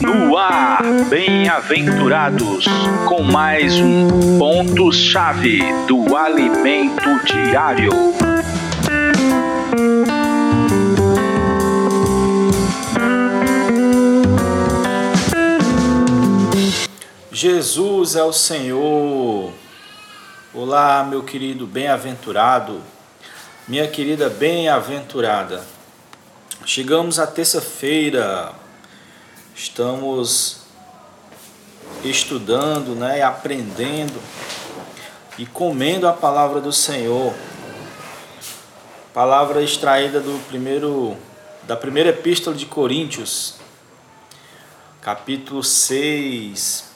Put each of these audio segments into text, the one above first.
No ar, bem-aventurados, com mais um ponto-chave do alimento diário. Jesus é o Senhor. Olá, meu querido bem-aventurado, minha querida bem-aventurada. Chegamos à terça-feira, estamos estudando, né, aprendendo e comendo a palavra do Senhor. Palavra extraída do primeiro da primeira epístola de Coríntios, capítulo 6.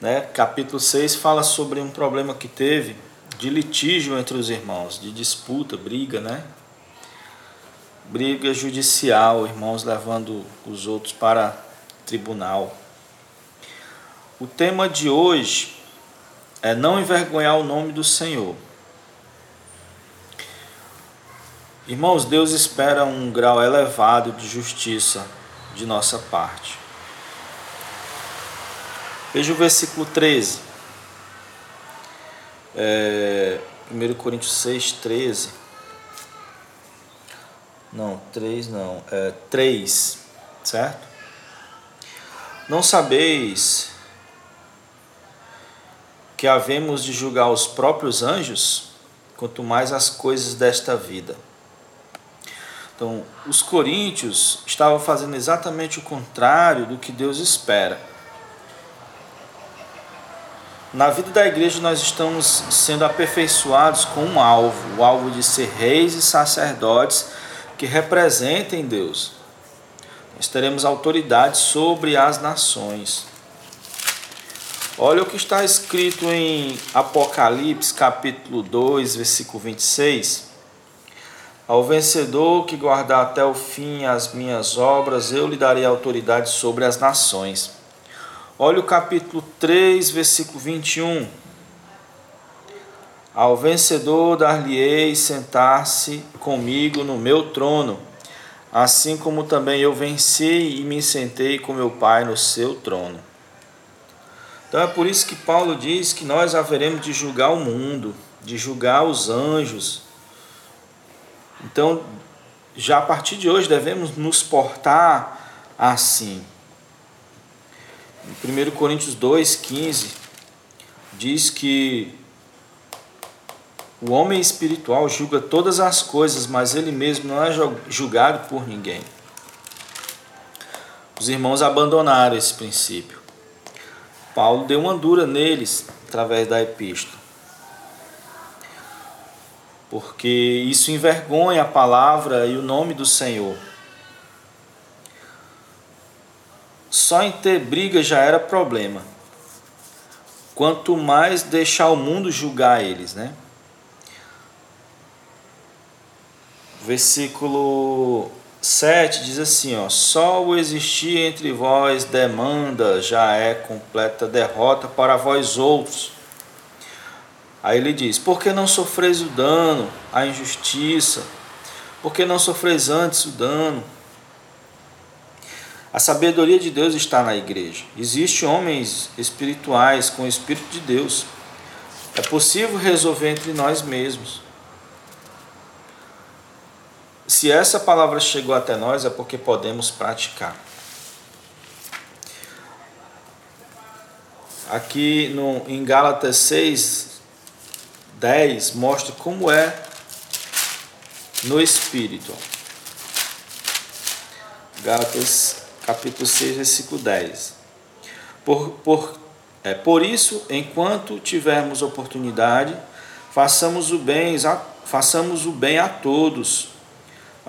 Né? Capítulo 6 fala sobre um problema que teve de litígio entre os irmãos, de disputa, briga, né? Briga judicial, irmãos levando os outros para tribunal. O tema de hoje é não envergonhar o nome do Senhor. Irmãos, Deus espera um grau elevado de justiça de nossa parte. Veja o versículo 13. É, 1 Coríntios 6, 13. Não, 3 não. É 3, certo? Não sabeis que havemos de julgar os próprios anjos, quanto mais as coisas desta vida. Então, os coríntios estavam fazendo exatamente o contrário do que Deus espera. Na vida da igreja, nós estamos sendo aperfeiçoados com um alvo: o alvo de ser reis e sacerdotes que representem Deus. Nós teremos autoridade sobre as nações. Olha o que está escrito em Apocalipse, capítulo 2, versículo 26. Ao vencedor que guardar até o fim as minhas obras, eu lhe darei autoridade sobre as nações. Olha o capítulo 3, versículo 21. Ao vencedor dar-lhe-ei sentar-se comigo no meu trono, assim como também eu venci e me sentei com meu Pai no seu trono. Então é por isso que Paulo diz que nós haveremos de julgar o mundo, de julgar os anjos. Então, já a partir de hoje devemos nos portar assim. Em 1 Coríntios 2,15 diz que o homem espiritual julga todas as coisas, mas ele mesmo não é julgado por ninguém. Os irmãos abandonaram esse princípio. Paulo deu uma dura neles através da epístola. Porque isso envergonha a palavra e o nome do Senhor. Só em ter briga já era problema. Quanto mais deixar o mundo julgar eles, né? Versículo 7 diz assim, ó: Só o existir entre vós demanda já é completa derrota para vós outros. Aí ele diz: Por que não sofreis o dano, a injustiça? Por que não sofreis antes o dano? A sabedoria de Deus está na igreja. Existem homens espirituais com o Espírito de Deus. É possível resolver entre nós mesmos. Se essa palavra chegou até nós, é porque podemos praticar. Aqui no, em Gálatas 6, 10, mostra como é no Espírito. Gálatas capítulo 6, versículo 10. Por, por, é, por isso, enquanto tivermos oportunidade, façamos o bem, façamos o bem a todos,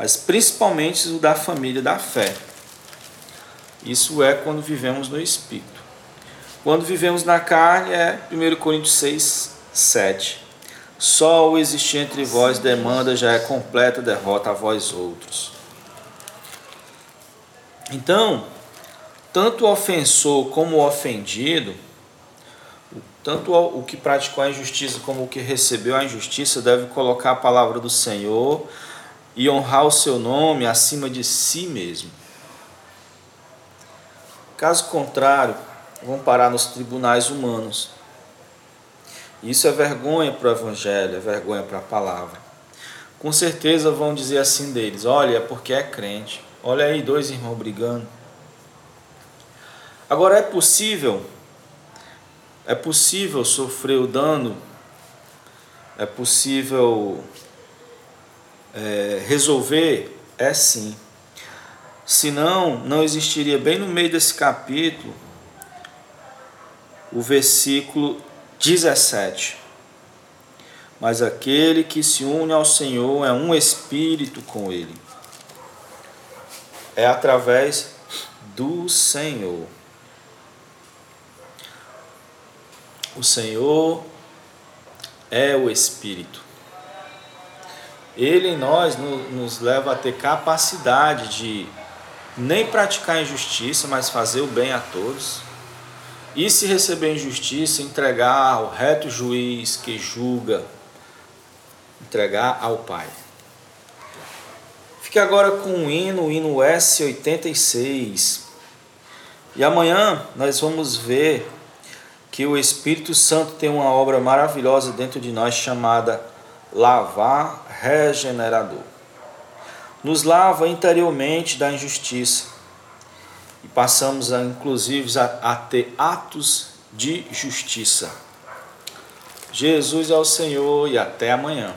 mas principalmente o da família da fé. Isso é quando vivemos no Espírito. Quando vivemos na carne é 1 Coríntios 6, 7. Só o existir entre vós demanda já é completa derrota a vós outros. Então, tanto o ofensor como o ofendido, tanto o que praticou a injustiça como o que recebeu a injustiça, deve colocar a palavra do Senhor e honrar o seu nome acima de si mesmo. Caso contrário, vão parar nos tribunais humanos. Isso é vergonha para o Evangelho, é vergonha para a palavra. Com certeza vão dizer assim deles: olha, é porque é crente. Olha aí, dois irmãos brigando. Agora é possível, é possível sofrer o dano, é possível é, resolver? É sim. Senão, não existiria bem no meio desse capítulo o versículo 17. Mas aquele que se une ao Senhor é um espírito com Ele. É através do Senhor. O Senhor é o Espírito. Ele em nós nos leva a ter capacidade de nem praticar injustiça, mas fazer o bem a todos. E se receber injustiça, entregar ao reto juiz que julga, entregar ao Pai. Fique agora com o hino, o hino S86. E amanhã nós vamos ver que o Espírito Santo tem uma obra maravilhosa dentro de nós chamada lavar regenerador. Nos lava interiormente da injustiça e passamos a, inclusive a, a ter atos de justiça. Jesus é o Senhor e até amanhã.